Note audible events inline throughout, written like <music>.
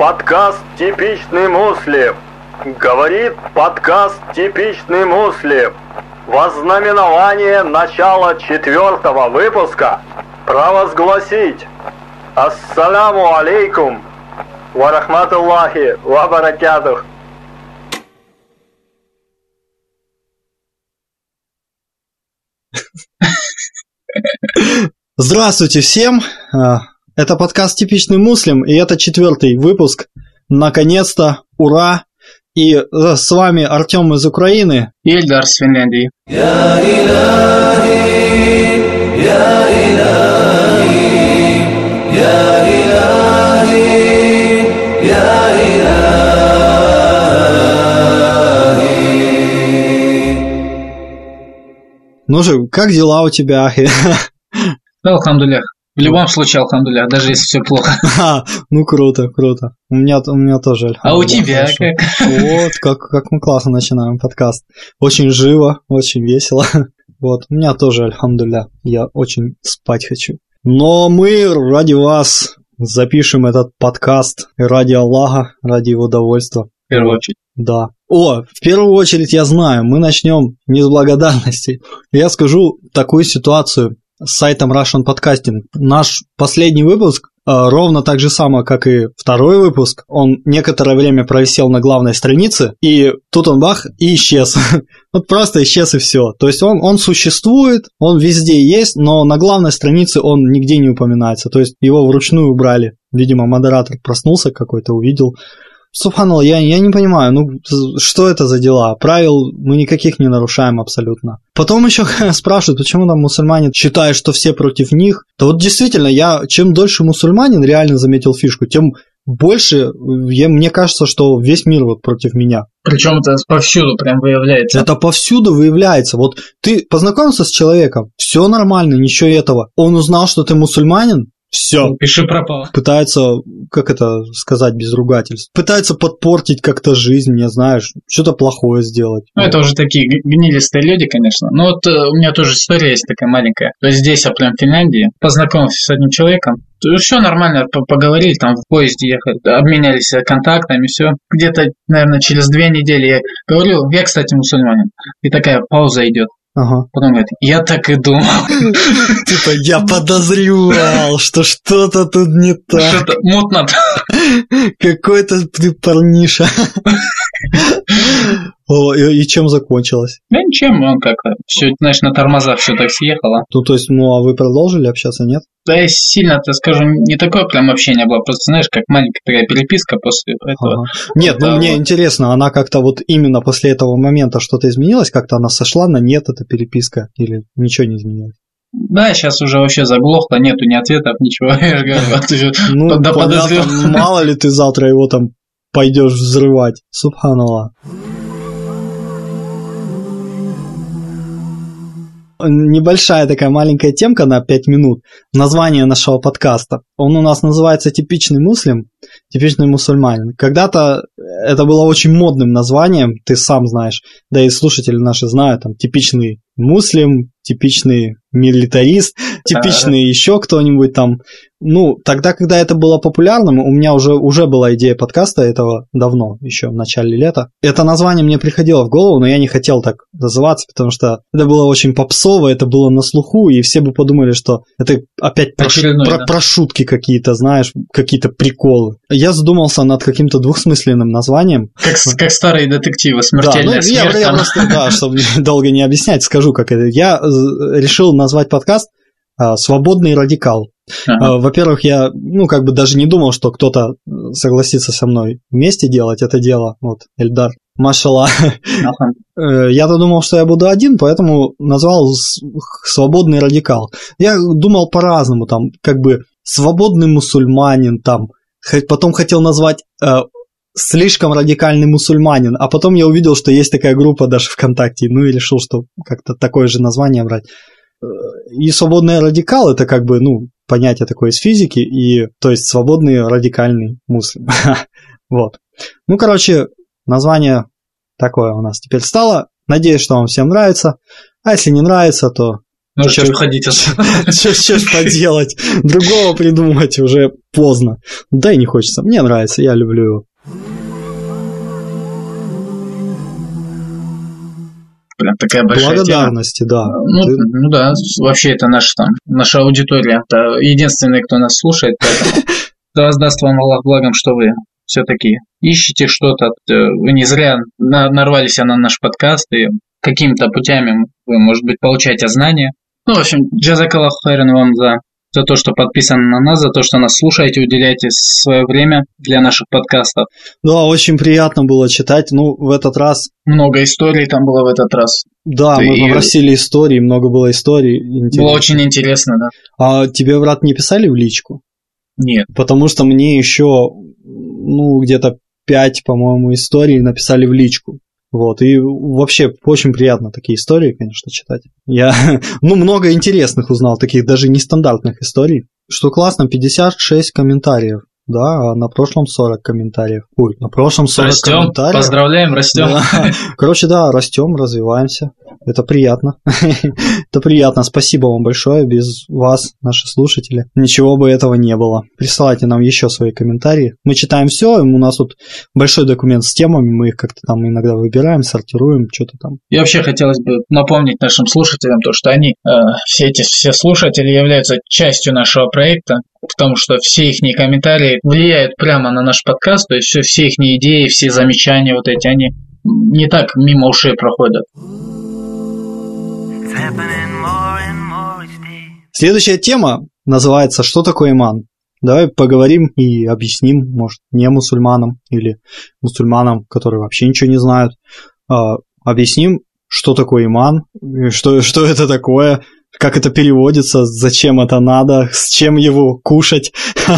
Подкаст «Типичный муслим». Говорит подкаст «Типичный муслим». Вознаменование начала четвертого выпуска провозгласить Ассаляму алейкум ва рахматуллахи ва баракатух. Здравствуйте всем! Это подкаст «Типичный муслим», и это четвертый выпуск. Наконец-то, ура! И э, с вами Артем из Украины. И Эльдар с Финляндии. Ну же, как дела у тебя, Ахи? <laughs> Да, алхамдулях. В любом случае, алхамдулях, даже если все плохо. <laughs> А, ну круто, круто. У меня, у меня тоже. А у тебя хорошо. как? Вот, как, как мы классно начинаем подкаст. Очень живо, очень весело. <laughs> Вот, у меня тоже, альхамдуля, я очень спать хочу. Но мы ради вас запишем этот подкаст ради Аллаха, ради его довольства. В первую очередь. Да. О, в первую очередь я знаю, мы начнем не с благодарности. Я скажу такую ситуацию с сайтом Russian Podcasting. Наш последний выпуск э, ровно так же само, как и второй выпуск. Он некоторое время провисел на главной странице, и тут он бах и исчез. <laughs> Вот просто исчез и все. То есть он, он существует, он везде есть, но на главной странице он нигде не упоминается. То есть его вручную убрали. Видимо, модератор проснулся какой-то, увидел. Субханаллах, я, я не понимаю, ну что это за дела? Правил мы никаких не нарушаем абсолютно. Потом еще <laughs> спрашивают, почему там мусульмане считают, что все против них. Да вот действительно, я чем дольше мусульманин реально заметил фишку, тем больше я, мне кажется, что весь мир вот против меня. Причем это повсюду прям выявляется. Это повсюду выявляется. Вот ты познакомился с человеком, все нормально, ничего этого. Он узнал, что ты мусульманин, все, Пиши пропало. пытается, как это сказать без ругательств, пытается подпортить как-то жизнь, не знаешь, что-то плохое сделать. Ну, это уже такие гнилистые люди, конечно. Но вот э, у меня тоже история есть такая маленькая. То есть здесь, я прям в Финляндии, познакомился с одним человеком. Все нормально, по- поговорили, там в поезде ехали, обменялись э, контактами, все. Где-то, наверное, через две недели я говорю, я, кстати, мусульманин. И такая пауза идет. Ага. Потом говорит, я так и думал. <laughs> Типа, я подозревал, что что-то тут не так. Что-то мутно. <laughs> Какой-то ты парниша. <laughs> О, и, и чем закончилось? Да ничем, он как-то все, знаешь, на тормозах все так съехало. Ну, то есть, ну, а вы продолжили общаться, нет? Да я сильно, так скажу, не такое прям общение было, просто, знаешь, как маленькая такая переписка после этого. Ага. Нет, ну Да, мне вот. интересно, она как-то вот именно после этого момента что-то изменилось? Как-то она сошла на нет, эта переписка? Или ничего не изменилось? Да, сейчас уже вообще заглохло, нету ни ответов, ничего. <laughs> Я же говорю, ты Ну, да понятно, мало ли ты завтра его там пойдешь взрывать. Субханаллах. Небольшая такая маленькая темка на 5 минут. Название нашего подкаста. Он у нас называется «Типичный муслим», «Типичный мусульманин». Когда-то это было очень модным названием, ты сам знаешь, да и слушатели наши знают, там, «Типичный муслим», «Типичный милитарист», «Типичный еще кто-нибудь там». Ну, тогда, когда это было популярным, у меня уже, уже была идея подкаста этого давно, еще в начале лета. Это название мне приходило в голову, но я не хотел так называться, потому что это было очень попсово, это было на слуху, и все бы подумали, что это опять про, про- да. про шутки какие-то, знаешь, какие-то приколы. Я задумался над каким-то двухсмысленным названием. Как, как старые детективы, Да, смертельная ну, я, смерть. я там. просто, да, чтобы <laughs> долго не объяснять, скажу, как это. Я э, решил назвать подкаст «Свободный радикал». Ага. А, Во-первых, я, ну, как бы даже не думал, что кто-то э, согласится со мной вместе делать это дело. Вот, Эльдар, машала. Ага. <laughs> Э, Я-то думал, что я буду один, поэтому назвал «Свободный радикал». Я думал по-разному, там, как бы «Свободный мусульманин», там, потом хотел назвать э, «Слишком радикальный мусульманин», а потом я увидел, что есть такая группа даже ВКонтакте, ну и решил, что как-то такое же название брать. И «Свободный радикал» — это как бы, ну, понятие такое из физики, и, то есть, свободный радикальный муслим. <laughs> Вот. Ну, короче, название такое у нас теперь стало. Надеюсь, что вам всем нравится. А если не нравится, то Ну, что ж- отсюда? <laughs> Что ж поделать? Другого придумать уже поздно. Да и не хочется. Мне нравится, я люблю его. Прям такая большая тема. Благодарности, да. Ну, Ты- ну да, вообще это наш там, наша аудитория. Это единственные, кто нас слушает, <laughs> да воздаст вам Аллах благом, что вы все-таки ищете что-то. э, Вы не зря на- нарвались на наш подкаст, и какими-то путями вы, может быть, получаете знания. Ну, в общем, джазакаллаху хайран вам за, за то, что подписаны на нас, за то, что нас слушаете, уделяете свое время для наших подкастов. Да, очень приятно было читать. Ну, в этот раз, Много историй там было в этот раз. да, Ты- мы попросили истории, много было историй. интересных. Было очень интересно, да? А тебе, брат, не писали в личку? Нет. Потому что мне еще, ну, где-то пять, по-моему, историй написали в личку. Вот, и вообще очень приятно такие истории, конечно, читать. Я, <laughs> ну, много интересных узнал, таких даже нестандартных историй. Что классно, 56 комментариев, да, а на прошлом 40 комментариев. Ой, на прошлом 40 Растем, комментариев. поздравляем, растем. Да. Короче, да, растем, развиваемся. Это приятно. <laughs> Это приятно. Спасибо вам большое. Без вас, наши слушатели, ничего бы этого не было. Присылайте нам еще свои комментарии. Мы читаем все. У нас тут большой документ с темами. Мы их как-то там иногда выбираем, сортируем, что-то там. И вообще хотелось бы напомнить нашим слушателям то, что они, э, все эти все слушатели являются частью нашего проекта, потому что все их комментарии влияют прямо на наш подкаст, то есть все, все их идеи, все замечания вот эти, они не так мимо ушей проходят. Следующая тема называется «Что такое иман?». Давай поговорим и объясним, может, не мусульманам или мусульманам, которые вообще ничего не знают, а, объясним, что такое иман, и что, что это такое, как это переводится, зачем это надо, с чем его кушать. <laughs>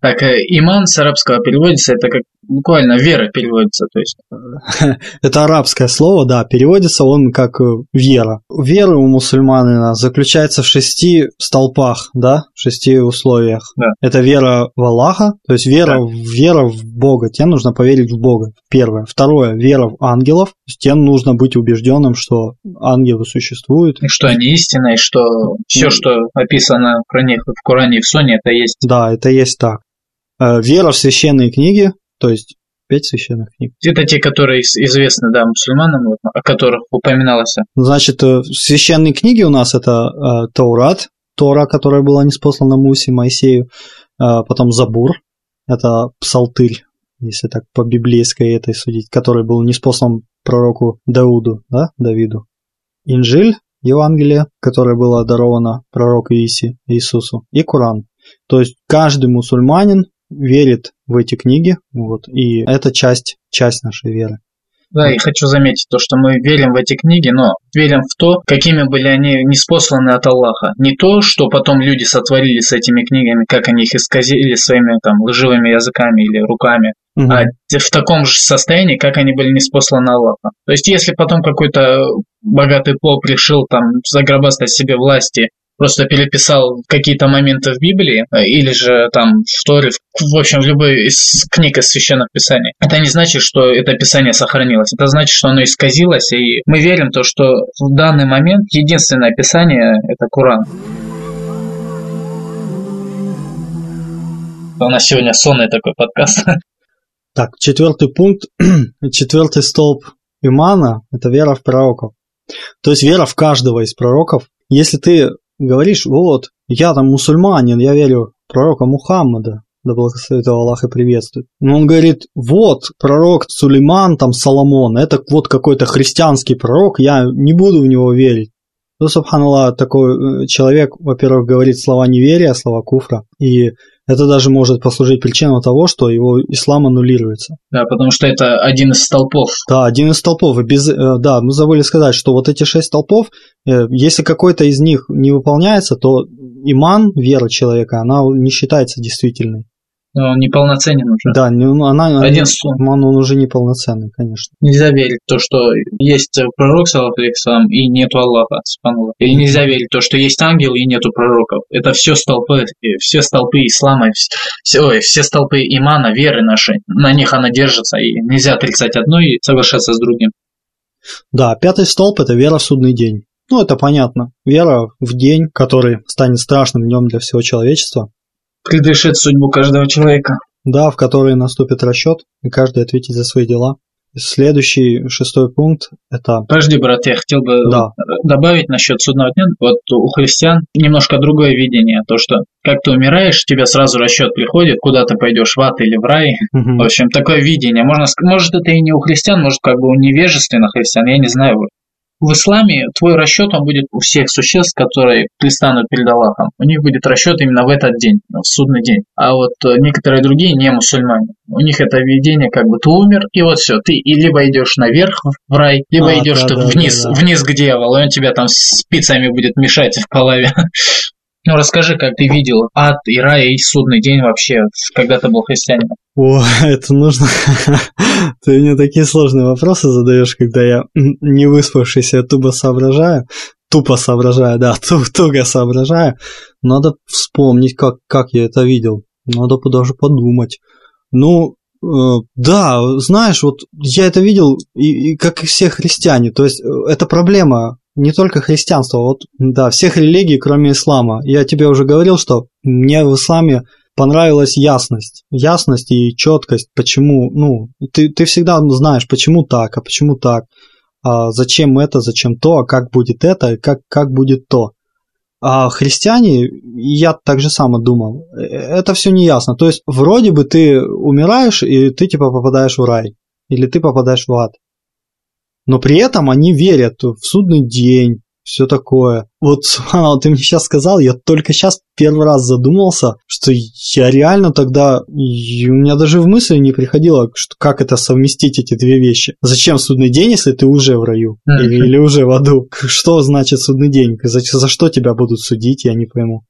Так, э, иман с арабского переводится, это как буквально вера переводится, то есть <laughs> Это арабское слово, да, переводится он как э, вера. Вера у мусульманина заключается в шести столпах, да, в шести условиях. Да. Это вера в Аллаха, то есть вера, Да. в- вера в Бога, тебе нужно поверить в Бога, первое. Второе, вера в ангелов, то есть тебе нужно быть убежденным, что ангелы существуют. и что они истинные, что все, Ну. что описано про них в Коране и в Суне, это есть. Да, это есть так. Э, Вера в священные книги, то есть пять священных книг. Это те, которые известны, да, мусульманам, вот, о которых упоминалось. Значит, э, священные книги у нас это э, Таурат, Тора, которая была неспослана Мусе, Моисею, э, потом Забур, это псалтырь, если так по библейской этой судить, который был неспослан пророку Дауду, да, Давиду. Инжиль, Евангелие, которое было даровано пророку Ииси, Иисусу, и Коран. То есть каждый мусульманин верит в эти книги, вот, и это часть, часть нашей веры. Да, и хочу заметить то, что мы верим в эти книги, но верим в то, какими были они неспосланы от Аллаха. Не то, что потом люди сотворили с этими книгами, как они их исказили своими там лживыми языками или руками, Мгм. а в таком же состоянии, как они были неспосланы Аллаха. То есть, если потом какой-то богатый поп решил там загробастать себе власти, просто переписал какие-то моменты в Библии, э, или же там в Торе, в, общем, в любой из книг из священных писаний, это не значит, что это писание сохранилось. Это значит, что оно исказилось, и мы верим то, что в данный момент единственное писание – это Коран. У нас сегодня сонный такой подкаст. <laughs> Так, четвертый пункт, <clears throat> четвертый столб имана – это вера в пророков. То есть вера в каждого из пророков. Если ты говоришь, вот, я там мусульманин, я верю пророка Мухаммада, да благословит его Аллах и приветствует. Но он говорит, вот, пророк Сулейман, там Соломон, это вот какой-то христианский пророк, я не буду в него верить. Ну, субханаллах, такой э, человек, во-первых, говорит слова неверия, слова куфра, и это даже может послужить причиной того, что его ислам аннулируется. Да, потому что это один из столпов. Да, один из столпов. И без, э, да, мы забыли сказать, что вот эти шесть столпов, э, если какой-то из них не выполняется, то иман, вера человека, она не считается действительной. Но он неполноценен уже. Да, ну, она, Один сон. иман, он уже неполноценный, конечно. Нельзя верить в то, что есть пророк, саллаху алейхиссалам, и нету Аллаха, субханаллах. Или нельзя верить в то, что есть ангел и нету пророков. Это все столпы, э, все столпы ислама, все, ой, все столпы имана, веры нашей. На них она держится, и нельзя отрицать одно и соглашаться с другим. Да, пятый столб – это вера в судный день. Ну, это понятно. Вера в день, который станет страшным днем для всего человечества. Предрешит судьбу каждого человека. Да, в который наступит расчет, и каждый ответит за свои дела. Следующий шестой пункт – это… Подожди, брат, я хотел бы Да. добавить насчет судного дня. Вот у христиан немножко другое видение. То, что как ты умираешь, тебе сразу расчет приходит, куда ты пойдешь, в ад или в рай. Мгм. В общем, такое видение. Можно, может, это и не у христиан, может, как бы у невежественных христиан, я не знаю. В исламе твой расчет, он будет у всех существ, которые пристанут перед Аллахом. У них будет расчет именно в этот день, в судный день. А вот э, некоторые другие не мусульмане. У них это видение, как бы ты умер, и вот все. Ты и либо идешь наверх в рай, либо А, идешь да, ты да, вниз, да, да. вниз к дьяволу, и он тебя там спицами будет мешать в голове. <laughs> Ну, расскажи, как ты видел ад и рай и судный день вообще, когда ты был христианином. О, <laughs> это нужно... <laughs> Ты мне такие сложные вопросы задаешь, когда я не выспавшийся тупо соображаю. Тупо соображаю, да, <laughs> ту- туго соображаю. Надо вспомнить, как, как я это видел. Надо даже подумать. Ну, э, да, знаешь, вот я это видел, и, и как и все христиане. То есть, э, это проблема не только христианства, вот, да, всех религий, кроме ислама. Я тебе уже говорил, что мне в исламе понравилась ясность. Ясность и четкость, почему, ну, ты, ты всегда знаешь, почему так, а почему так, а зачем это, зачем то, а как будет это, и как, как будет то. А христиане, я так же само думал, э, это все не ясно. То есть, вроде бы ты умираешь, и ты типа попадаешь в рай, или ты попадаешь в ад. Но при этом они верят в судный день, все такое. Вот, <laughs> Субханаллах, ты мне сейчас сказал, я только сейчас первый раз задумался, что я реально тогда, и у меня даже в мысли не приходило, что, как это совместить эти две вещи. Зачем судный день, если ты уже в раю? Или, или уже в аду? <laughs> Что значит судный день? За, за что тебя будут судить, я не пойму.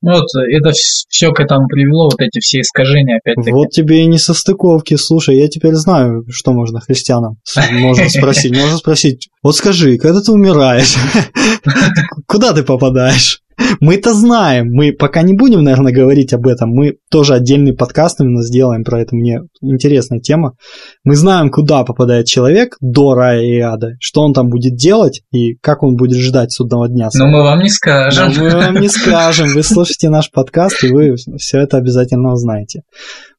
Ну Вот, это все к этому привело, вот эти все искажения опять-таки. Вот тебе и не состыковки. Слушай, я теперь знаю, что можно христианам. Можно спросить. Можно спросить, вот скажи, когда ты умираешь, <laughs> куда ты попадаешь? Мы-то знаем, мы пока не будем, наверное, говорить об этом, мы тоже отдельный подкаст именно сделаем про это, мне интересная тема. Мы знаем, куда попадает человек до рая и ада, что он там будет делать и как он будет ждать судного дня. Но мы вам не Но скажем. мы вам не скажем. Вы слушаете наш подкаст, и вы все это обязательно узнаете.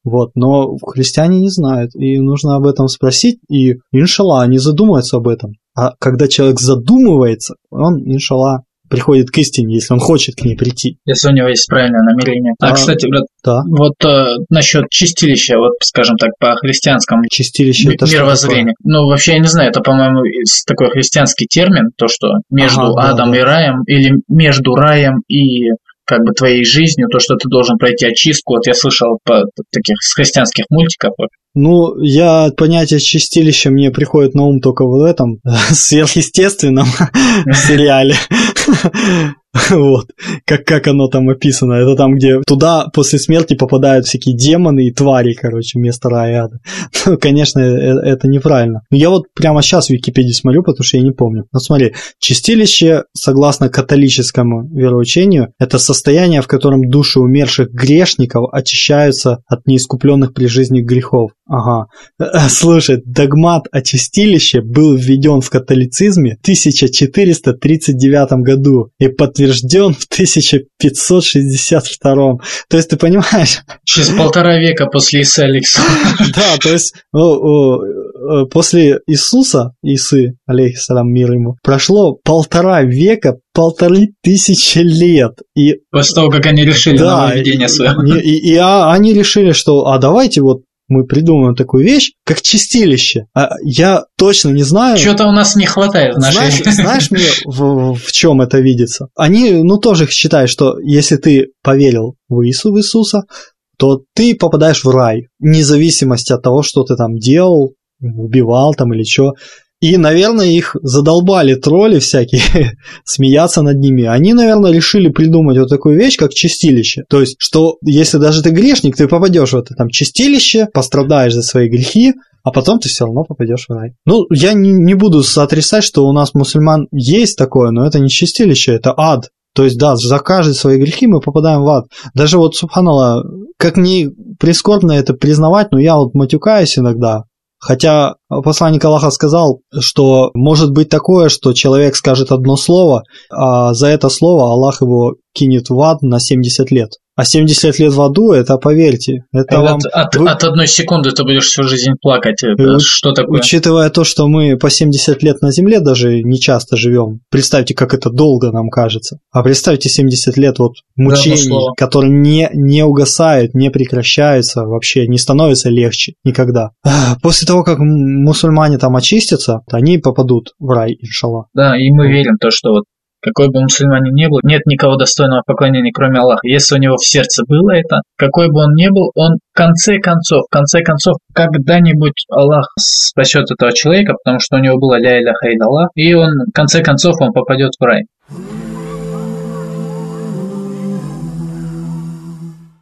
Вот, но христиане не знают, и нужно об этом спросить, и, иншалла, они задумаются об этом. А когда человек задумывается, он, иншалла, приходит к истине, если он хочет к ней прийти. Если у него есть правильное намерение. А, А, кстати, брат, Да, вот э, насчет чистилища, вот, скажем так, по христианскому чистилище это мировоззрению. Ну, вообще, я не знаю, это, по-моему, такой христианский термин, то, что между Ага, да, адом да. и раем, или между раем и как бы твоей жизнью, то, что ты должен пройти очистку. Вот я слышал по таких с христианских мультиков. Ну, я понятие чистилища мне приходит на ум только в этом <laughs> сверхъестественном <laughs> <laughs> сериале. <laughs> Вот, как, как оно там описано. Это там, где туда после смерти попадают всякие демоны и твари, короче, вместо рая. <laughs> Ну, конечно, э- это неправильно. Но я вот прямо сейчас в Википедии смотрю, потому что я не помню. Ну, смотри, чистилище, согласно католическому вероучению, это состояние, в котором души умерших грешников очищаются от неискупленных при жизни грехов. Ага. Э, <laughs> Слушай, догмат о чистилище был введен в католицизме в 1439 году и подтвержден в 1562. То есть ты понимаешь, Через полтора века после Иса Александра. <laughs> да, то есть о, э, после Иисуса, Исы, алейхиссалам, мир ему, прошло полтора века, полторы тысячи лет. И После того, как они решили да, нововведение и, свое. и- и- и, а, они решили, что а давайте вот мы придумаем такую вещь, как чистилище. А я точно не знаю. Что-то у нас не хватает в нашей Знаешь, знаешь мне, в, в чем это видится? Они, ну, тоже считают, что если ты поверил в Иису, в Иисуса, то ты попадаешь в рай, вне зависимости от того, что ты там делал, убивал там или что. И, наверное, их задолбали тролли всякие <laughs> смеяться над ними. Они, наверное, решили придумать вот такую вещь, как чистилище. То есть, что если даже ты грешник, ты попадешь в это там чистилище, пострадаешь за свои грехи, а потом ты все равно попадешь в рай. Ну, я не, не буду отрицать, что у нас мусульман есть такое, но это не чистилище, это ад. То есть, да, за каждые свои грехи мы попадаем в ад. Даже вот, субханалла, как ни прискорбно это признавать, но я вот матюкаюсь иногда, Хотя посланник Аллаха сказал, что может быть такое, что человек скажет одно слово, а за это слово Аллах его кинет в ад на 70 лет. А 70 лет в аду, это поверьте, это от, вам... от, вы- от одной секунды ты будешь всю жизнь плакать. Это Э, что такое? Учитывая то, что мы по 70 лет на Земле даже не часто живем, представьте, как это долго нам кажется. А представьте 70 лет вот мучений, слово. которые не, не угасают, не прекращаются, вообще не становится легче никогда. А, После того, как мусульмане там очистятся, они попадут в рай, иншаллах. Да, и мы верим в то, что вот какой бы мусульманин ни был, нет никого достойного поклонения, кроме Аллаха. Если у него в сердце было это, какой бы он ни был, он в конце концов, в конце концов, когда-нибудь Аллах спасет этого человека, потому что у него было ля иляха илlallah, и он, в конце концов, он попадет в рай.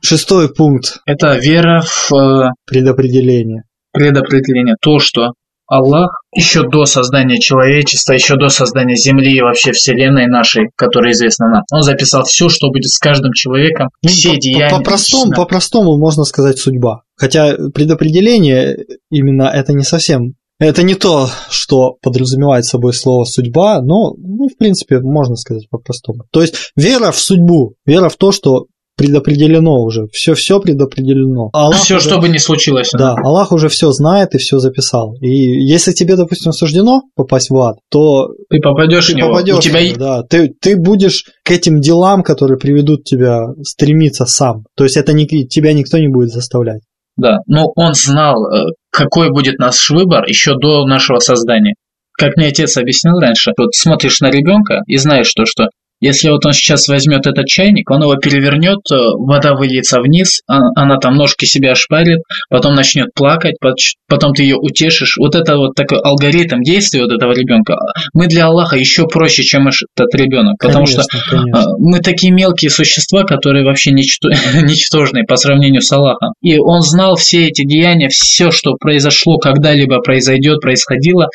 Шестой пункт Это вера в э, предопределения. предопределение, то, что Аллах еще до создания человечества, еще до создания Земли и вообще Вселенной нашей, которая известна нам, Он записал все, что будет с каждым человеком, Ну, все по- по- деяния. По-простому, Да. по-простому можно сказать судьба. Хотя предопределение именно это не совсем. Это не то, что подразумевает собой слово судьба, но, ну, в принципе, можно сказать по-простому. То есть вера в судьбу, вера в то, что предопределено уже, все все предопределено. Аллах все, уже- что бы ни случилось. Да, Аллах уже все знает и все записал. И если тебе, допустим, суждено попасть в ад, то Ты попадешь в ты него, попадешь у тебя в да. Ты, ты будешь к этим делам, которые приведут тебя, стремиться сам. То есть это не, тебя никто не будет заставлять. Да, но он знал, э, какой будет наш выбор еще до нашего создания. Как мне отец объяснил раньше, вот смотришь на ребенка и знаешь, что, что если вот он сейчас возьмет этот чайник, он его перевернет, э, вода выльется вниз, а- она там ножки себя ошпарит, потом начнет плакать, потом ты ее утешишь. Вот это вот такой алгоритм действия вот этого ребенка. Мы для Аллаха еще проще, чем этот ребенок, потому что Конечно, конечно. а, Мы такие мелкие существа, которые вообще ничто- <laughs> ничтожные по сравнению с Аллахом. И он знал все эти деяния, все, что произошло, когда-либо произойдет, происходило.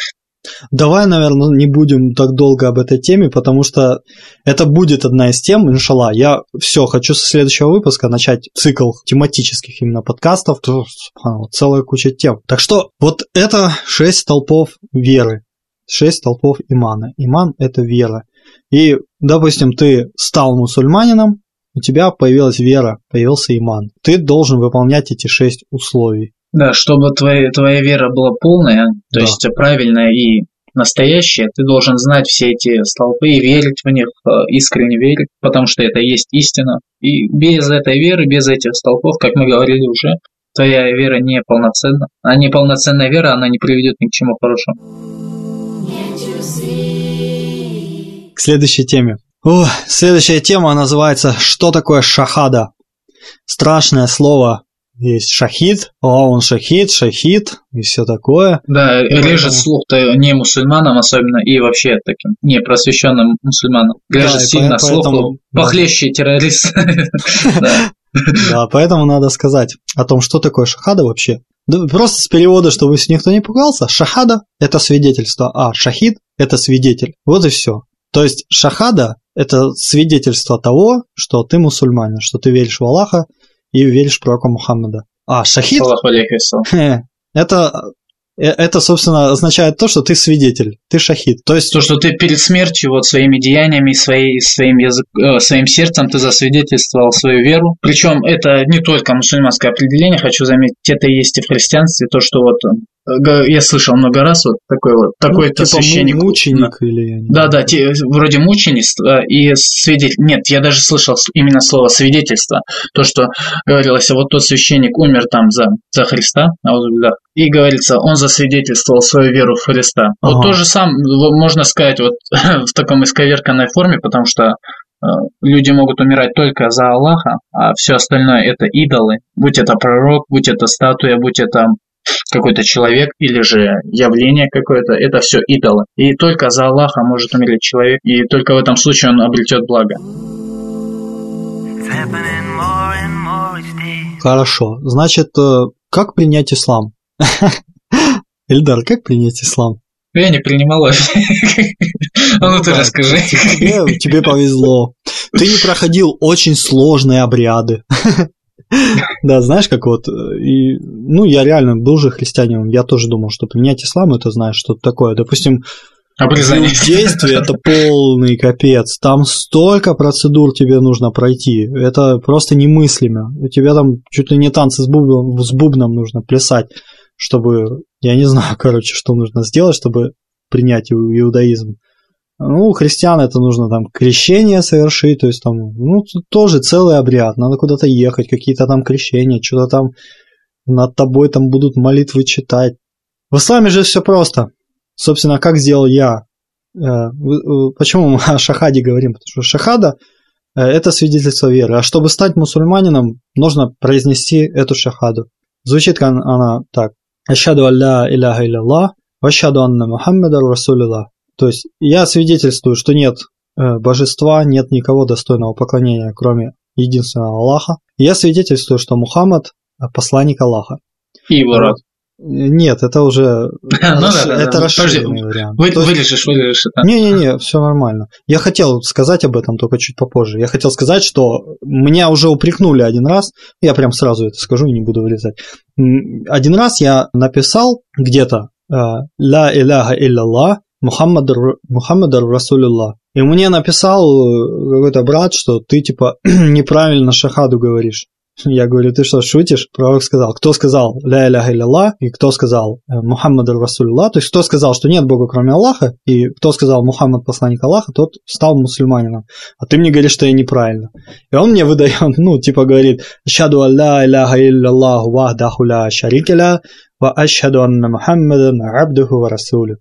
Давай, наверное, не будем так долго об этой теме, потому что это будет одна из тем, иншалла. Я все, хочу со следующего выпуска начать цикл тематических именно подкастов. То, субханаллах, целая куча тем. Так что вот это шесть столпов веры, шесть столпов имана. Иман – это вера. И, допустим, ты стал мусульманином, у тебя появилась вера, появился иман. Ты должен выполнять эти шесть условий. Да, чтобы твоя, твоя вера была полная, то Да. есть правильная и настоящая, ты должен знать все эти столпы и верить в них, э, искренне верить, потому что это и есть истина. И без этой веры, без этих столпов, как мы говорили уже, твоя вера не полноценна. А неполноценная вера, она не приведет ни к чему хорошему. К следующей теме. О, следующая тема называется «Что такое шахада?» Страшное слово. Есть шахид, о, он шахид, шахид и все такое. Да, поэтому- режет слух-то не мусульманам особенно и вообще таким не просвещенным мусульманам. Режет Да, сильно по- слух, поэтому- похлеще террорист. <laughs> Да. Поэтому надо сказать о том, что такое шахада вообще. Просто с перевода, чтобы никто не пугался, шахада – это свидетельство, а шахид – это свидетель. Вот и все. То есть шахада – это свидетельство того, что ты мусульманин, что ты веришь в Аллаха и веришь пророка Мухаммада. А шахид. Это, э, это, собственно, означает то, что ты свидетель, ты шахид. То есть, То, что ты перед смертью вот своими деяниями, своей, своим, язык, э, своим сердцем ты засвидетельствовал свою веру. Причем это не только мусульманское определение, хочу заметить, это есть и в христианстве, то, что вот я слышал много раз вот такой вот, такой-то ну, типа священник. мученик или... я не Да, да, те- вроде мученичество и свидетель. Нет, я даже слышал именно слово свидетельство. То, что говорилось, вот тот священник умер там за, за Христа, и говорится, он засвидетельствовал свою веру в Христа. Вот Ага. то же самое, вот можно сказать, вот <laughs> в таком исковерканной форме, потому что э, люди могут умирать только за Аллаха, а все остальное это идолы. Будь это пророк, будь это статуя, будь это какой-то человек или же явление какое-то, это все идолы. И только за Аллаха может умереть человек, и только в этом случае он обретет благо. Хорошо. Значит, э, как принять ислам? <laughs> Эльдар, как принять ислам? Я не принимал А ну ты расскажи. Тебе повезло. Ты не проходил очень сложные обряды. <laughs> <laughs> Да, знаешь, как вот, и, ну, я реально был же христианином, я тоже думал, что принять ислам, это, знаешь, что-то такое. Допустим, Обрезание. Действие это полный капец. Там столько процедур тебе нужно пройти. Это просто немыслимо. У тебя там чуть ли не танцы с бубном, с бубном нужно плясать, чтобы, я не знаю, <laughs> короче, что нужно сделать, чтобы принять иудаизм. Ну, у христиан это нужно там крещение совершить, то есть там, ну, тоже целый обряд, надо куда-то ехать, какие-то там крещения, что-то там над тобой там будут молитвы читать. В исламе же все просто. Собственно, как сделал я? Э, почему мы <laughs> о шахаде говорим? Потому что шахада – это свидетельство веры. А чтобы стать мусульманином, нужно произнести эту шахаду. Звучит она так. Ашаду алля иляха илlallah, вашаду анна Мухаммадар Расулилlah. То есть я свидетельствую, что нет э, божества, нет никого достойного поклонения, кроме единственного Аллаха. Я свидетельствую, что Мухаммад – посланник Аллаха. И его род. Нет, это уже <laughs> Ну это расширенный Подожди, вариант. Вырежешь, вырежешь. Не-не-не, все нормально. Я хотел сказать об этом только чуть попозже. Я хотел сказать, что меня уже упрекнули один раз, я прям сразу это скажу и не буду вырезать. Один раз я написал где-то э, «Ла иляха илляллах, Мухаммад Мухаммадар Расулюллах». И мне написал э, какой-то брат, что ты типа <clears throat> неправильно шахаду говоришь. Я говорю, ты что, шутишь? Пророк сказал, кто сказал «Ля иляха илляллах» и кто сказал э, «Мухаммад Расулюллах», то есть кто сказал, что нет Бога кроме Аллаха, и кто сказал «Мухаммад посланник Аллаха», тот стал мусульманином. А ты мне говоришь, что я неправильно. И он мне <laughs> выдает, ну, типа говорит «Ашаду алла иляха илляллаху вахдаху ла шарика ля, ва ашхаду анна Мухаммадан абдуху ва расулю».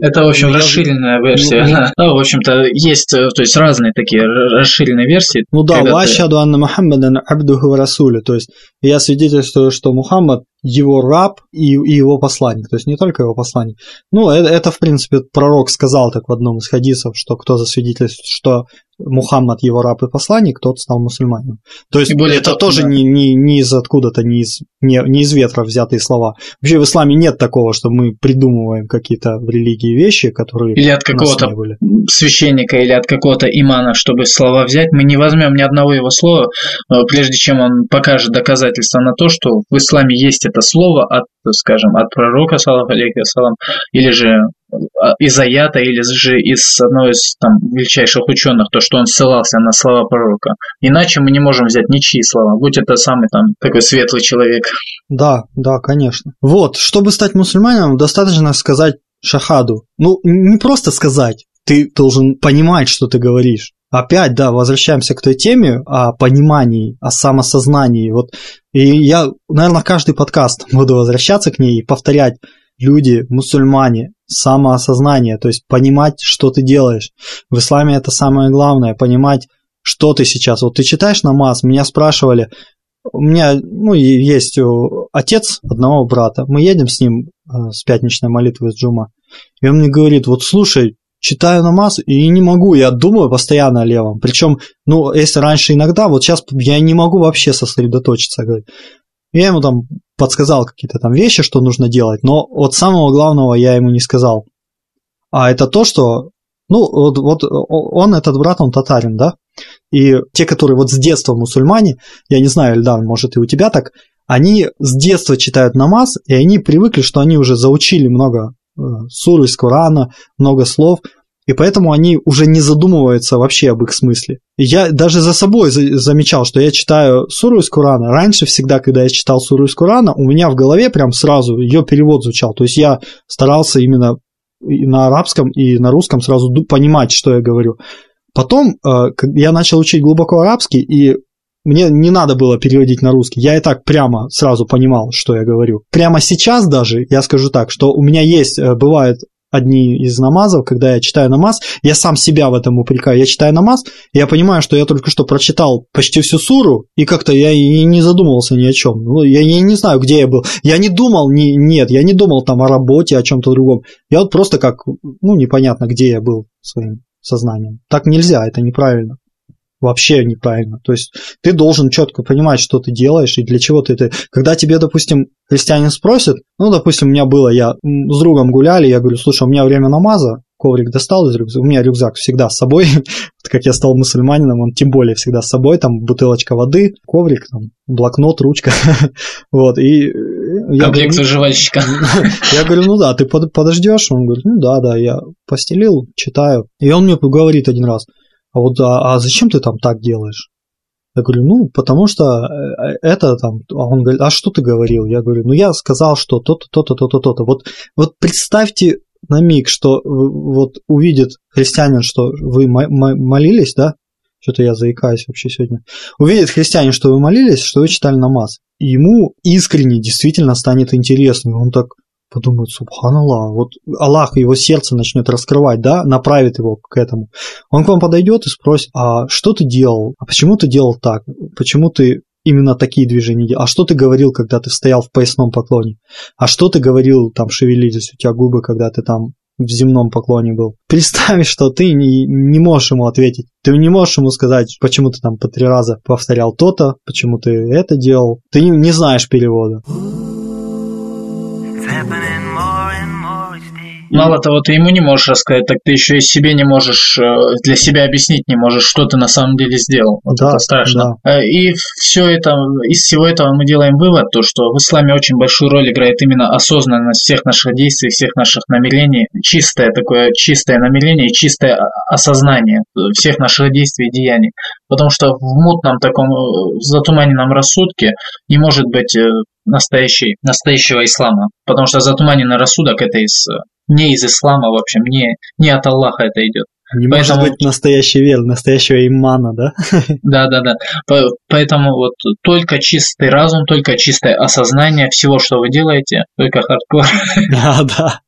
Это, в общем, расширенная версия. ну, Да, в общем-то, есть, э, то есть разные такие расширенные версии. Ну да, когда ва ты- ашхаду анна Мухаммадан абдуху расулю. То есть я свидетельствую, что Мухаммад его раб и, и его посланник, то есть не только его посланник. Ну, это, это, в принципе, пророк сказал так в одном из хадисов, что кто засвидетельствует, что Мухаммад его раб и посланник, тот стал мусульманином. То есть более это того, тоже да. не, не, не из откуда-то, не из, не, не из ветра взятые слова. Вообще в исламе нет такого, что мы придумываем какие-то в религии вещи, которые Или от какого-то священника или от какого-то имана, чтобы слова взять, мы не возьмем ни одного его слова, э, прежде чем он покажет доказательства на то, что в исламе есть это слово от, скажем, от пророка, саллаху алейхи вассалам, или же из аята, или же из одного из там, величайших ученых, то, что он ссылался на слова пророка. Иначе мы не можем взять ничьи слова, будь это самый там такой светлый человек. Да, да, конечно. Вот, чтобы стать мусульманином, достаточно сказать шахаду. Ну, не просто сказать, ты должен понимать, что ты говоришь. Опять, да, возвращаемся к той теме о понимании, о самосознании. Вот, и я, наверное, каждый подкаст буду возвращаться к ней и повторять. Люди, мусульмане, самоосознание, то есть понимать, что ты делаешь. В исламе это самое главное, понимать, что ты сейчас. Вот ты читаешь намаз, меня спрашивали, у меня ну, есть о, отец одного брата. Мы едем с ним э, с пятничной молитвы с Джума. И он мне говорит, вот слушай, читаю намаз и не могу, я думаю постоянно о левом. Причем, ну, если раньше иногда, вот сейчас я не могу вообще сосредоточиться. Говорит. Я ему там подсказал какие-то там вещи, что нужно делать, но вот самого главного я ему не сказал. А это то, что, ну, вот, вот он, этот брат, он татарин, да? И те, которые вот с детства мусульмане, я не знаю, Эльдар, может и у тебя так, они с детства читают намаз, и они привыкли, что они уже заучили много э, сур из Корана, много слов, и поэтому они уже не задумываются вообще об их смысле. Я даже за собой за- замечал, что я читаю суру из Корана. Раньше всегда, когда я читал суру из Корана, у меня в голове прям сразу ее перевод звучал. То есть я старался именно и на арабском и на русском сразу понимать, что я говорю. Потом э, я начал учить глубоко арабский, и мне не надо было переводить на русский. Я и так прямо сразу понимал, что я говорю. Прямо сейчас даже, я скажу так, что у меня есть, э, бывают одни из намазов, когда я читаю намаз, я сам себя в этом упрекаю. Я читаю намаз, я понимаю, что я только что прочитал почти всю суру, и как-то я и не задумывался ни о чем. Ну, я не, не знаю, где я был. Я не думал, не, нет, я не думал там о работе, о чем-то другом. Я вот просто как, ну, непонятно, где я был своим сознанием. Так нельзя, это неправильно. Вообще неправильно. То есть ты должен четко понимать, что ты делаешь и для чего ты это. Когда тебе, допустим, христианин спросит, ну, допустим, у меня было, я с другом гуляли, я говорю, слушай, у меня время намаза, коврик достал из рюкзака. У меня рюкзак всегда с собой. <laughs> как я стал мусульманином, он тем более всегда с собой. Там бутылочка воды, коврик, там, блокнот, ручка. <laughs> вот, и... э, Я Комплект говорю, выживальщика. <laughs> я говорю, ну да, ты под- подождешь? Он говорит, ну да, да, я постелил, читаю. И он мне говорит один раз, а вот а, а зачем ты там так делаешь? Я говорю, ну, потому что э, это там, а он говорит, а что ты говорил? Я говорю, ну, я сказал, что то-то, то-то, то-то, то-то. Вот, вот представьте на миг, что вот увидит христианин, что вы мо- мо- молились, да? Что-то я заикаюсь вообще сегодня. Увидит христианин, что вы молились, что вы читали намаз. Ему искренне действительно станет интересно. Он так подумает, субханаллах, вот Аллах его сердце начнет раскрывать, да, направит его к этому. Он к вам подойдет и спросит, а что ты делал? А почему ты делал так? Почему ты именно такие движения делал? А что ты говорил, когда ты стоял в поясном поклоне? А что ты говорил, там шевелились у тебя губы, когда ты там в земном поклоне был. <laughs> Представь, что ты не, не можешь ему ответить. Ты не можешь ему сказать, почему ты там по три раза повторял то-то, почему ты это делал. Ты не, не знаешь перевода. Мало того, ты ему не можешь рассказать, так ты еще и себе не можешь, э, для себя объяснить не можешь, что ты на самом деле сделал. Вот Да, это страшно. Э, И все это, из всего этого мы делаем вывод, то, что в исламе очень большую роль играет именно осознанность всех наших действий, всех наших намерений, чистое такое, чистое намерение и чистое осознание всех наших действий и деяний. Потому что в мутном таком э, затуманенном рассудке не может быть настоящей, настоящего ислама. Потому что затуманенный рассудок это из, не из ислама, в общем, не, не от Аллаха это идет. Не Поэтому- может быть настоящей веры, настоящего имана, да? <laughs> Да, да, да. По- Поэтому вот только чистый разум, только чистое осознание всего, что вы делаете, только хардкор. <laughs> Да, да.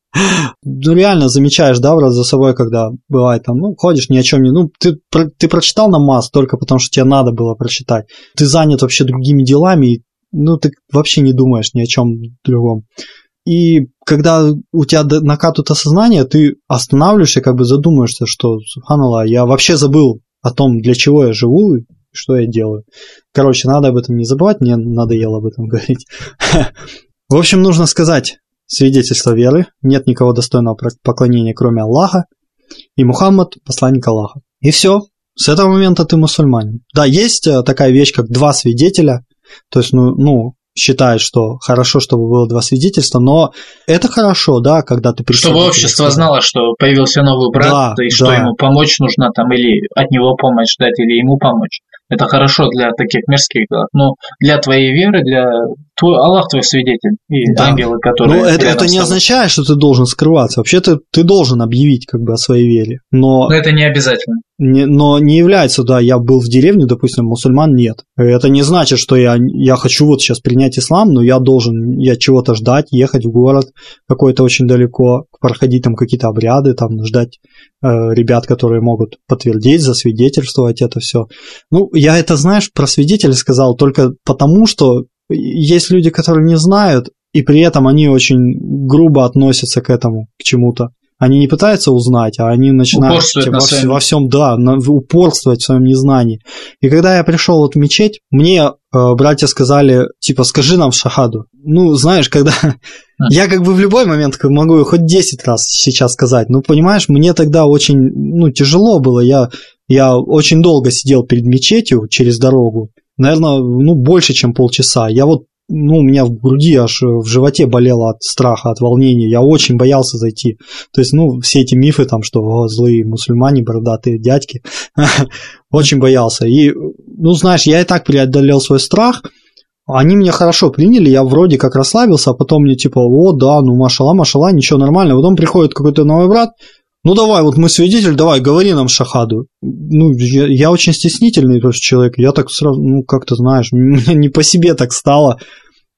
Ну, реально замечаешь, да, брат, за собой, когда бывает там, ну, ходишь ни о чем не... Ну, ты, ты прочитал намаз только потому, что тебе надо было прочитать. Ты занят вообще другими делами, и, ну, ты вообще не думаешь ни о чем другом. И когда у тебя накатывает осознание, ты останавливаешься, как бы задумаешься, что, субханаллах, я вообще забыл о том, для чего я живу и что я делаю. Короче, надо об этом не забывать, мне надоело об этом <laughs> говорить. В общем, нужно сказать свидетельство веры, нет никого достойного поклонения, кроме Аллаха, и Мухаммад – посланник Аллаха. И все, с этого момента ты мусульманин. Да, есть э, такая вещь, как два свидетеля, то есть, ну, ну считают, что хорошо, чтобы было два свидетельства, но это хорошо, да, когда ты... Чтобы представитель общество знало, что появился новый брат, Да, и что да. ему помочь нужно там, или от него помощь ждать, или ему помочь. Это хорошо для таких мирских дел. Но для твоей веры, для твой Аллах твой свидетель и Да. ангелы, которые. Ну, это, это не означает, что ты должен скрываться. Вообще-то ты должен объявить как бы о своей вере. Но Но это не обязательно. не, но не является, да, я был в деревне, допустим, мусульман нет. Это не значит, что я, я хочу вот сейчас принять ислам, но я должен, я чего-то ждать, ехать в город какой-то очень далеко, проходить там какие-то обряды, там ждать э, ребят, которые могут подтвердить, засвидетельствовать это все. Ну, я это, знаешь, про свидетелей сказал только потому, что есть люди, которые не знают, и при этом они очень грубо относятся к этому, к чему-то. Они не пытаются узнать, а они начинают во, на вс- своем. во всем, да, на- упорствовать в своем незнании. И когда я пришел вот в мечеть, мне э, братья сказали, типа, скажи нам шахаду. Ну, знаешь, когда... Я как бы в любой момент могу хоть 10 раз сейчас сказать. Ну, понимаешь, мне тогда очень, ну, тяжело было. Я, я очень долго сидел перед мечетью через дорогу. Наверное, ну, больше, чем полчаса. Я вот ну, у меня в груди аж в животе болело от страха, от волнения. Я очень боялся зайти. То есть, ну, все эти мифы там, что о, злые мусульмане, бородатые дядьки, <laughs> очень боялся. И, ну, знаешь, я и так преодолел свой страх. Они меня хорошо приняли, я вроде как расслабился, а потом мне типа, о, да, ну, машала, машала, ничего нормально. Потом приходит какой-то новый брат, ну давай, вот мы свидетель, давай, говори нам шахаду. Ну, я, я очень стеснительный просто человек, я так сразу, ну, как-то, знаешь, <laughs> мне не по себе так стало.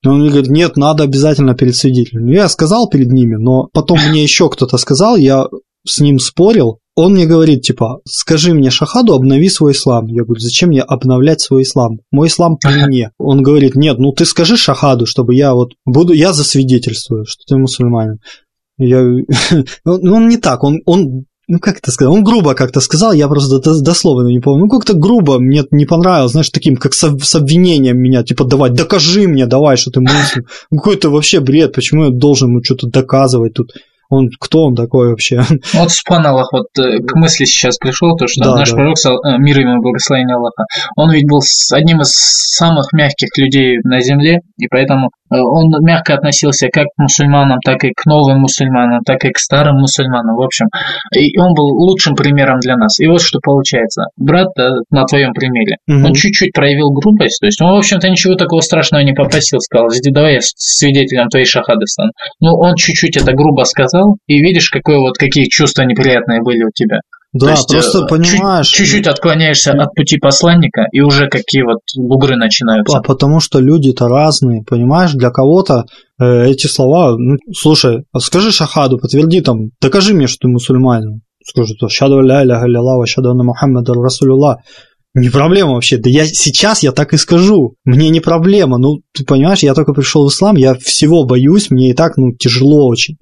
Он мне говорит, нет, надо обязательно перед свидетелем. Я сказал перед ними, но потом мне еще кто-то сказал, я с ним спорил, он мне говорит, типа, скажи мне шахаду, обнови свой ислам. Я говорю, зачем мне обновлять свой ислам? Мой ислам при <laughs> мне. Он говорит, нет, ну ты скажи шахаду, чтобы я вот буду, я засвидетельствую, что ты мусульманин. Я, <laughs> ну, он не так, он, он ну как это сказать, он грубо как-то сказал, я просто дос- дословно не помню, ну как-то грубо, мне не понравилось, знаешь, таким, как с, с обвинением меня, типа, давай, докажи мне, давай, что ты мусульман. Ну, Какой-то вообще бред, почему я должен ему что-то доказывать тут. Он кто он такой вообще? <laughs> Вот Субхан Аллах, вот э, к мысли сейчас пришел, то, что Да, наш да. пророк, э, мир ему благословение Аллаха, он ведь был одним из самых мягких людей на земле, и поэтому э, он мягко относился как к мусульманам, так и к новым мусульманам, так и к старым мусульманам, в общем. И он был лучшим примером для нас. И вот что получается. Брат, на твоем примере, Мгм. он чуть-чуть проявил грубость, то есть он, в общем-то, ничего такого страшного не попросил, сказал, «Иди, давай я свидетелем твоей шахады стану. Ну, он чуть-чуть это грубо сказал, и видишь, какое вот, какие чувства неприятные были у тебя. Да, То есть, просто э, понимаешь. Чуть-чуть отклоняешься от пути посланника, и уже какие вот бугры начинаются. А потому что люди-то разные, понимаешь? Для кого-то э, эти слова, ну, слушай, а скажи шахаду, подтверди там, докажи мне, что ты мусульманин. Скажи, то шаду ля иляха илlallah, шаду анна Мухаммада Расулюллах. Не проблема вообще. Да я сейчас я так и скажу. Мне не проблема. Ну, ты понимаешь, я только пришел в ислам, я всего боюсь, мне и так, ну, тяжело очень.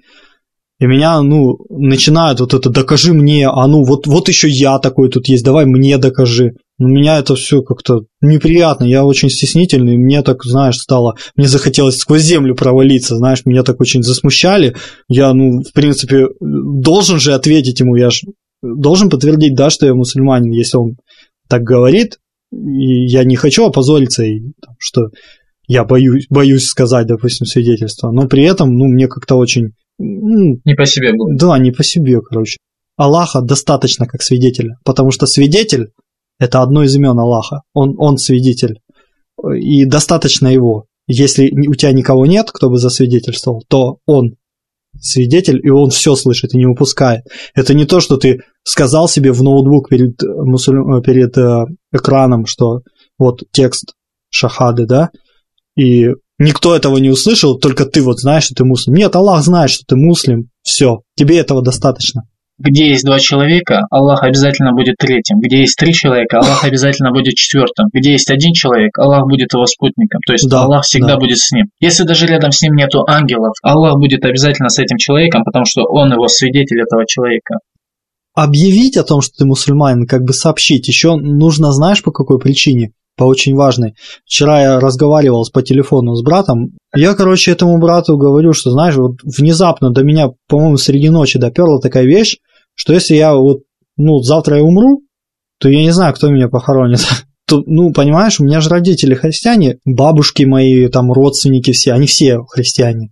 И меня, ну, начинают вот это, докажи мне, а ну, вот, вот еще я такой тут есть, давай мне докажи. Ну, меня это все как-то неприятно, я очень стеснительный, мне так, знаешь, стало, мне захотелось сквозь землю провалиться, знаешь, меня так очень засмущали. Я, ну, в принципе, должен же ответить ему, я же должен подтвердить, да, что я мусульманин, если он так говорит, и я не хочу опозориться, и, что я боюсь, боюсь сказать, допустим, свидетельство, но при этом, ну, мне как-то очень, ну, Не по себе было. да, не по себе, короче. Аллаха достаточно как свидетеля, потому что свидетель – это одно из имен Аллаха. Он, он свидетель. И достаточно его. Если у тебя никого нет, кто бы засвидетельствовал, то он свидетель, и он все слышит и не упускает. Это не то, что ты сказал себе в ноутбук перед, э, мусуль- э, перед э, экраном, что вот текст шахады, да, и никто этого не услышал, только ты вот знаешь, что ты муслим. Нет, Аллах знает, что ты муслим, все, тебе этого достаточно. Где есть два человека, Аллах обязательно будет третьим. Где есть три человека, Аллах <laughs> обязательно будет четвертым. Где есть один человек, Аллах будет его спутником. То есть Да, Аллах всегда да. будет с ним. Если даже рядом с ним нету ангелов, Аллах будет обязательно с этим человеком, потому что он его свидетель этого человека. Объявить о том, что ты мусульманин, как бы сообщить, еще нужно, знаешь, по какой причине? По очень важной. Вчера я разговаривал по телефону с братом. Я, короче, этому брату говорю, что, знаешь, вот внезапно до меня, по-моему, среди ночи доперла такая вещь, что если я вот, ну, завтра я умру, то я не знаю, кто меня похоронит. <laughs> То, ну, понимаешь, у меня же родители христиане, бабушки мои, там, родственники все, они все христиане.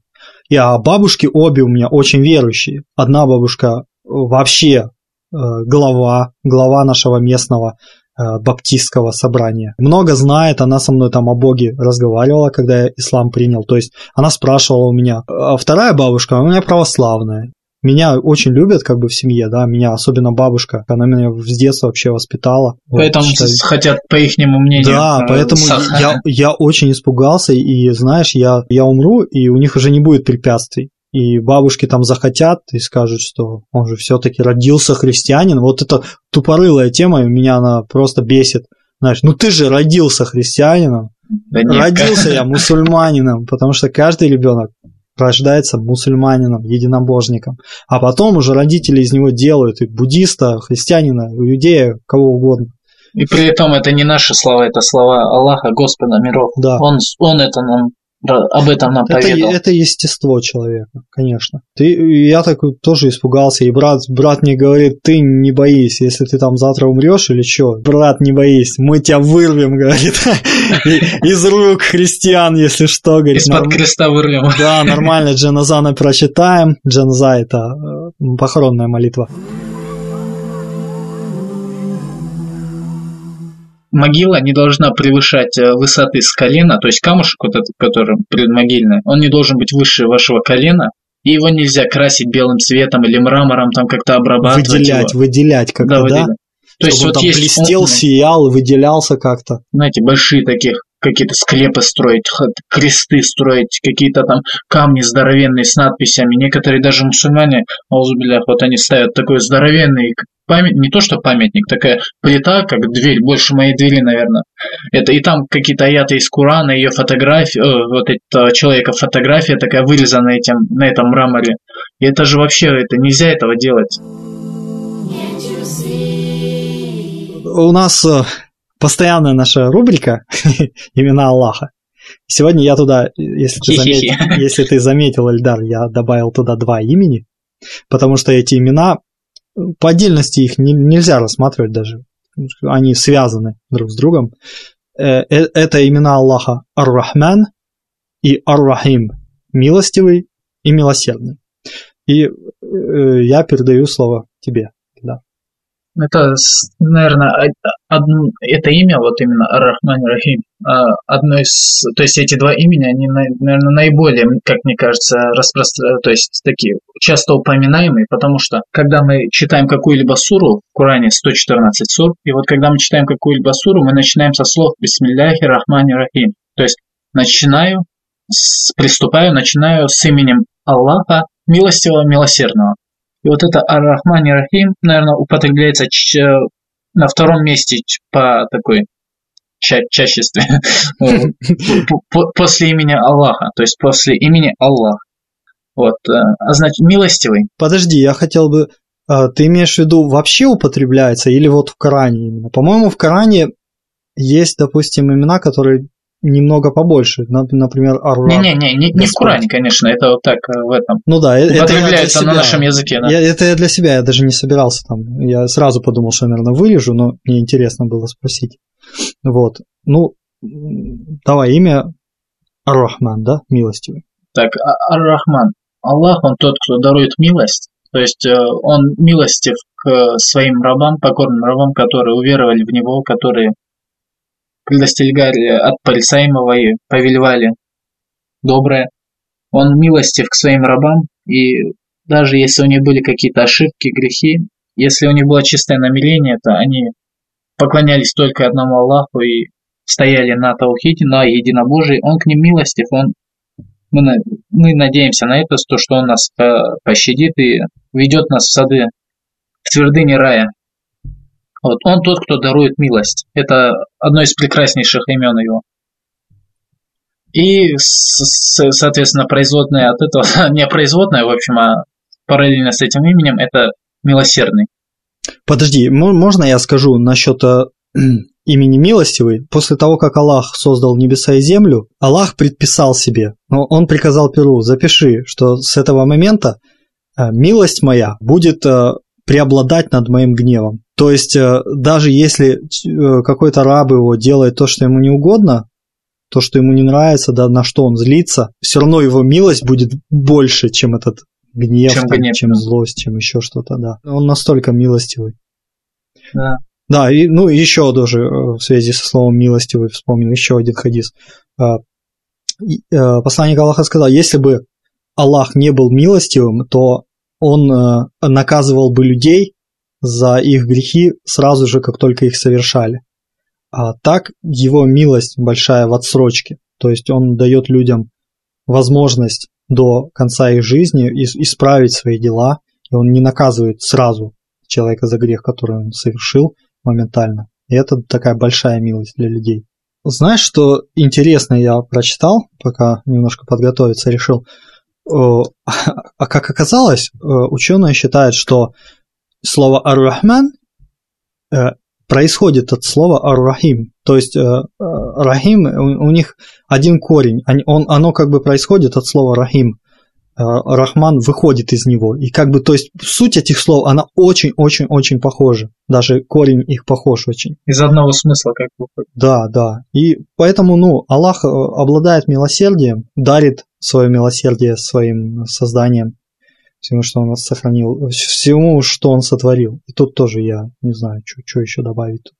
И а бабушки обе у меня очень верующие. Одна бабушка вообще э, глава, глава нашего местного баптистского собрания. Много знает, она со мной там о Боге разговаривала, когда я ислам принял. То есть она спрашивала у меня. А вторая бабушка, у меня православная. Меня очень любят как бы в семье, да, меня особенно бабушка, она меня с детства вообще воспитала. Вот, Поэтому считаю- с- хотят, по ихнему мнению, да, э, поэтому я, я очень испугался, и знаешь, я, я умру, и у них уже не будет препятствий. И бабушки там захотят и скажут, что он же все-таки родился христианин. Вот эта тупорылая тема, меня она просто бесит. Знаешь, ну ты же родился христианином, Да нет, родился я мусульманином, потому что каждый ребенок рождается мусульманином, единобожником. А потом уже родители из него делают и буддиста, христианина, иудея, кого угодно. И при этом это не наши слова, это слова Аллаха, Господа миров. Да. Он, он это нам об этом нам Это, поведал. это естество человека, конечно. Ты, я так тоже испугался, и брат, брат мне говорит, ты не боись, если ты там завтра умрешь или что, брат, не боись, мы тебя вырвем, <laughs> говорит, из рук христиан, если что, говорит. Из-под «Норм- креста вырвем. Да, нормально, <laughs> Джаназана прочитаем. Джаназа – это э, похоронная молитва. Могила не должна превышать э, высоты с колена, то есть камушек, вот этот, который предмогильный, он не должен быть выше вашего колена, и его нельзя красить белым цветом или мрамором, там как-то обрабатывать Выделять, его. выделять как-то, да? выделять. То есть он вот там есть, блестел, ну, сиял, выделялся как-то. знаете, большие таких какие-то склепы строить, кресты строить, какие-то там камни здоровенные с надписями. Некоторые даже мусульмане, аузубилях, вот они ставят такой здоровенный память, не то что памятник, такая плита, как дверь, больше моей двери, наверное. Это и там какие-то аяты из Курана, ее фотография, э, вот этого человека фотография такая вырезана этим, на этом мраморе. И это же вообще, это нельзя этого делать. У нас э, постоянная наша рубрика <laughs> «Имена Аллаха». Сегодня я туда, если ты, заметил, если ты заметил, Эльдар, я добавил туда два имени. потому что эти имена, по отдельности их не- нельзя рассматривать даже, они связаны друг с другом. Э, э, Это имена Аллаха Ар-Рахман и Ар-Рахим, милостивый и милосердный. И э, я передаю слово тебе. Это, наверное, это имя, вот именно Ар-Рахман Рахим, а, одно из, то есть эти два имени, они, наверное, наиболее, как мне кажется, распространены, то есть такие часто упоминаемые, потому что когда мы читаем какую-либо суру, в Коране 114 сур, и вот когда мы читаем какую-либо суру, мы начинаем со слов «Бисмилляхи Рахмани Рахим», то есть начинаю, с, приступаю, начинаю с именем Аллаха, милостивого, милосердного. И вот это Ар-Рахман и Рахим, наверное, употребляется на втором месте по такой ча чаществе <laughs> после имени Аллаха, то есть после имени Аллах. Вот, э, а значит, милостивый. Подожди, я хотел бы, а, ты имеешь в виду вообще употребляется или вот в Коране именно? По-моему, в Коране есть, допустим, имена, которые немного побольше, например, Арурак. Не-не-не, не, не в Коране, конечно, это вот так э, в этом. Ну да, это употребляется на нашем языке. Да. Я, это я для себя, я даже не собирался там. Я сразу подумал, что я, наверное, вырежу, но мне интересно было спросить. Вот. Ну, давай имя Ар-Рахман, да, милостивый. Так, а, Ар-Рахман. Аллах, он тот, кто дарует милость. То есть э, он милостив к своим рабам, покорным рабам, которые уверовали в него, которые предостерегали от порицаемого и повелевали доброе. Он милостив к своим рабам, и даже если у них были какие-то ошибки, грехи, если у них было чистое намерение, то они поклонялись только одному Аллаху и стояли на Таухите, на единобожии, Он к ним милостив, он, мы, мы надеемся на это, то, что Он нас пощадит и ведет нас в сады, в твердыне рая. Вот он тот, кто дарует милость. Это одно из прекраснейших имен его. И, соответственно, производная от этого, <laughs> не производная, в общем, а параллельно с этим именем, это милосердный. Подожди, можно я скажу насчет э, <clears throat> имени милостивый? После того, как Аллах создал небеса и землю, Аллах предписал себе, но он приказал Перу, запиши, что с этого момента э, милость моя будет э, преобладать над моим гневом. То есть э, даже если э, какой-то раб его делает то, что ему не угодно, то, что ему не нравится, да, на что он злится, все равно его милость будет больше, чем этот гнев, чем, там, чем злость, чем еще что-то, да. Он настолько милостивый. Да. Да, и, ну еще тоже э, в связи со словом милостивый вспомнил еще один хадис. Посланник Аллаха сказал, если бы Аллах не был милостивым, то он наказывал бы людей за их грехи сразу же, как только их совершали. А так его милость большая в отсрочке, то есть он дает людям возможность до конца их жизни исправить свои дела, и он не наказывает сразу человека за грех, который он совершил моментально. И это такая большая милость для людей. Знаешь, что интересно я прочитал, пока немножко подготовиться решил. А как оказалось, ученые считают, что слово Ар-Рахман э, происходит от слова Ар-Рахим. То есть э, э, Рахим, у, них один корень, он, оно как бы происходит от слова Рахим. Э, Рахман выходит из него. И как бы, то есть суть этих слов, она очень-очень-очень похожа. Даже корень их похож очень. Из одного смысла как бы. Да, да. И поэтому, ну, Аллах э, обладает милосердием, дарит свое милосердие своим созданием всему, что он сохранил, всему, что он сотворил. И тут тоже я не знаю, что еще добавить тут.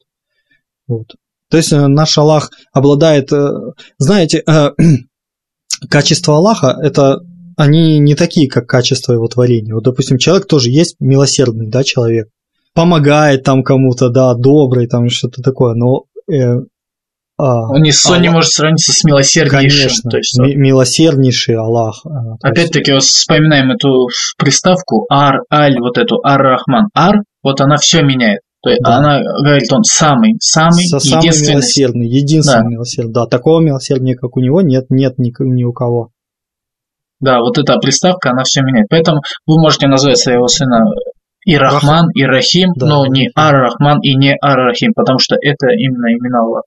Вот. То есть э, наш Аллах обладает, э, знаете, э, <clears throat> качество Аллаха это они не такие, как качество его творения. Вот, допустим, человек тоже есть милосердный, да, человек. Помогает там кому-то, да, добрый, там что-то такое, но Он ничто а, не может сравниться с милосерднейшим. Конечно, то есть, ми- милосерднейший Аллах. А, Опять-таки, вот вспоминаем эту приставку Ар, Аль, вот эту Ар-Рахман. Ар, вот она все меняет. То есть да. она говорит, он самый, самый, Со единственный. Милосердный, единственный да. милосердный. Да, такого милосердия, как у него, нет, нет ни, ни у кого. Да, вот эта приставка, она все меняет. Поэтому вы можете назвать своего сына и Рахман, Рахим. и Рахим, да, но не Ар-Рахман и не Ар-Рахим, потому что это именно имена Аллаха.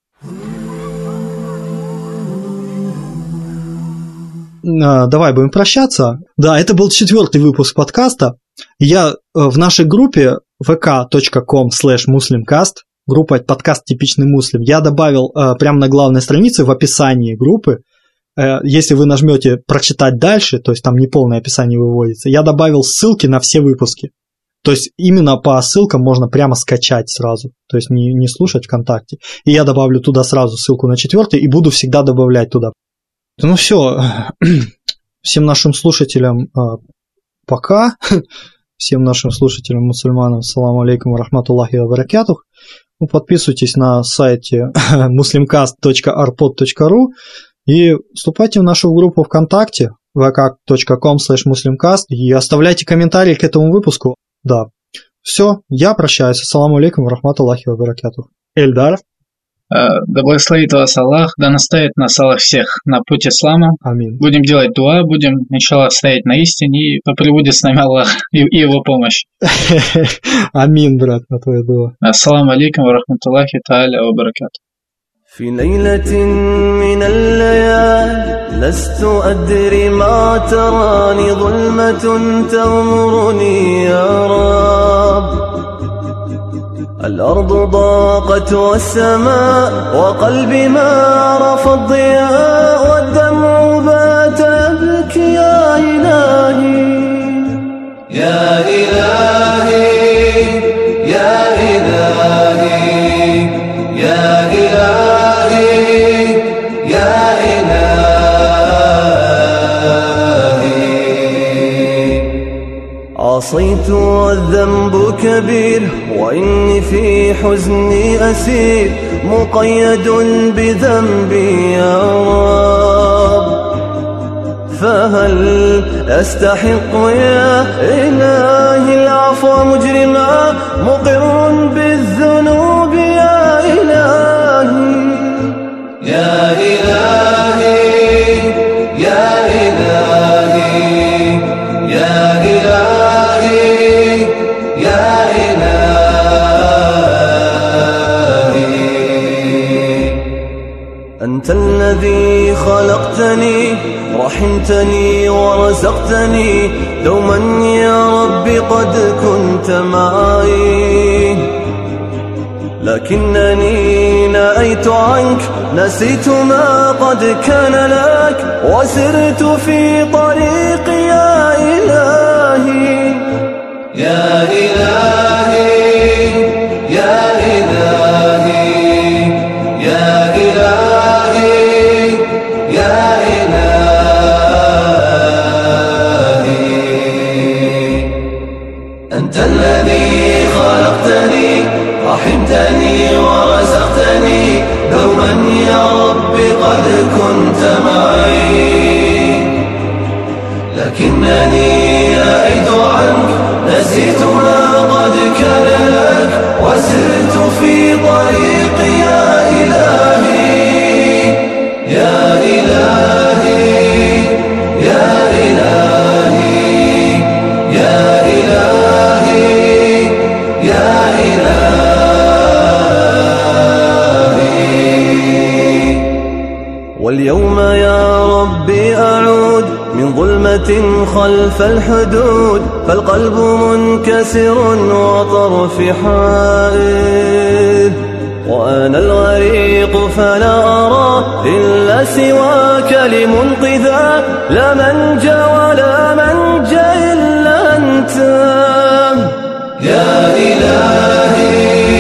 Давай будем прощаться. Да, это был четвертый выпуск подкаста. Я э, в нашей группе vk.com slash muslimcast, группа подкаст «Типичный муслим», я добавил э, прямо на главной странице в описании группы, э, если вы нажмете «Прочитать дальше», то есть там не полное описание выводится, я добавил ссылки на все выпуски. То есть именно по ссылкам можно прямо скачать сразу, то есть не, не слушать ВКонтакте. И я добавлю туда сразу ссылку на четвертый и буду всегда добавлять туда. Ну все, <clears throat> всем нашим слушателям пока. <laughs> Всем нашим слушателям, мусульманам, саламу алейкум, рахматуллахи ва баракятух. Ну, подписывайтесь на сайте <laughs> muslimcast.arpod.ru и вступайте в нашу группу ВКонтакте vk.com muslimcast и оставляйте комментарии к этому выпуску. Да. Все, я прощаюсь. Ассаламу алейкум, рахматуллахи ва баракятух. Эльдар. Э, да благословит вас Аллах, да наставит нас Аллах всех на путь ислама. Аминь. Будем делать дуа, будем, иншаллах, стоять на истине, и прибудет с нами Аллах и, и его помощь. <laughs> Аминь, брат, на твою дуа. Ассаламу алейкум ва рахматуллахи тааля ва баракату. في ليلة من الليال لست أدري ما تراني ظلمة تغمرني يا رب الأرض ضاقت والسماء وقلبي ما عرف الضياء والدمع بات يبكي يا إلهي. يا إلهي. عصيت والذنب كبير وإني في حزني أسير مقيد بذنبي يا رب. فهل أستحق يا إلهي العفو مجرما مقر بالذنوب يا إلهي؟ يا إلهي أنت الذي خلقتني رحمتني ورزقتني. دوما يا رب قد كنت معي. لكنني نأيت عنك نسيت ما قد كان لك وسرت في طريقي يا إلهي. يا إلهي يا إلهي. لكنني نأيت عنك نسيت ما قد كان لك وسرت في طريقي. خلف الحدود فالقلب منكسر وطرفي حائد وأنا الغريق فلا أرى إلا سواك لمنقذا لا منجا ولا منجا إلا أنت. يا إلهي.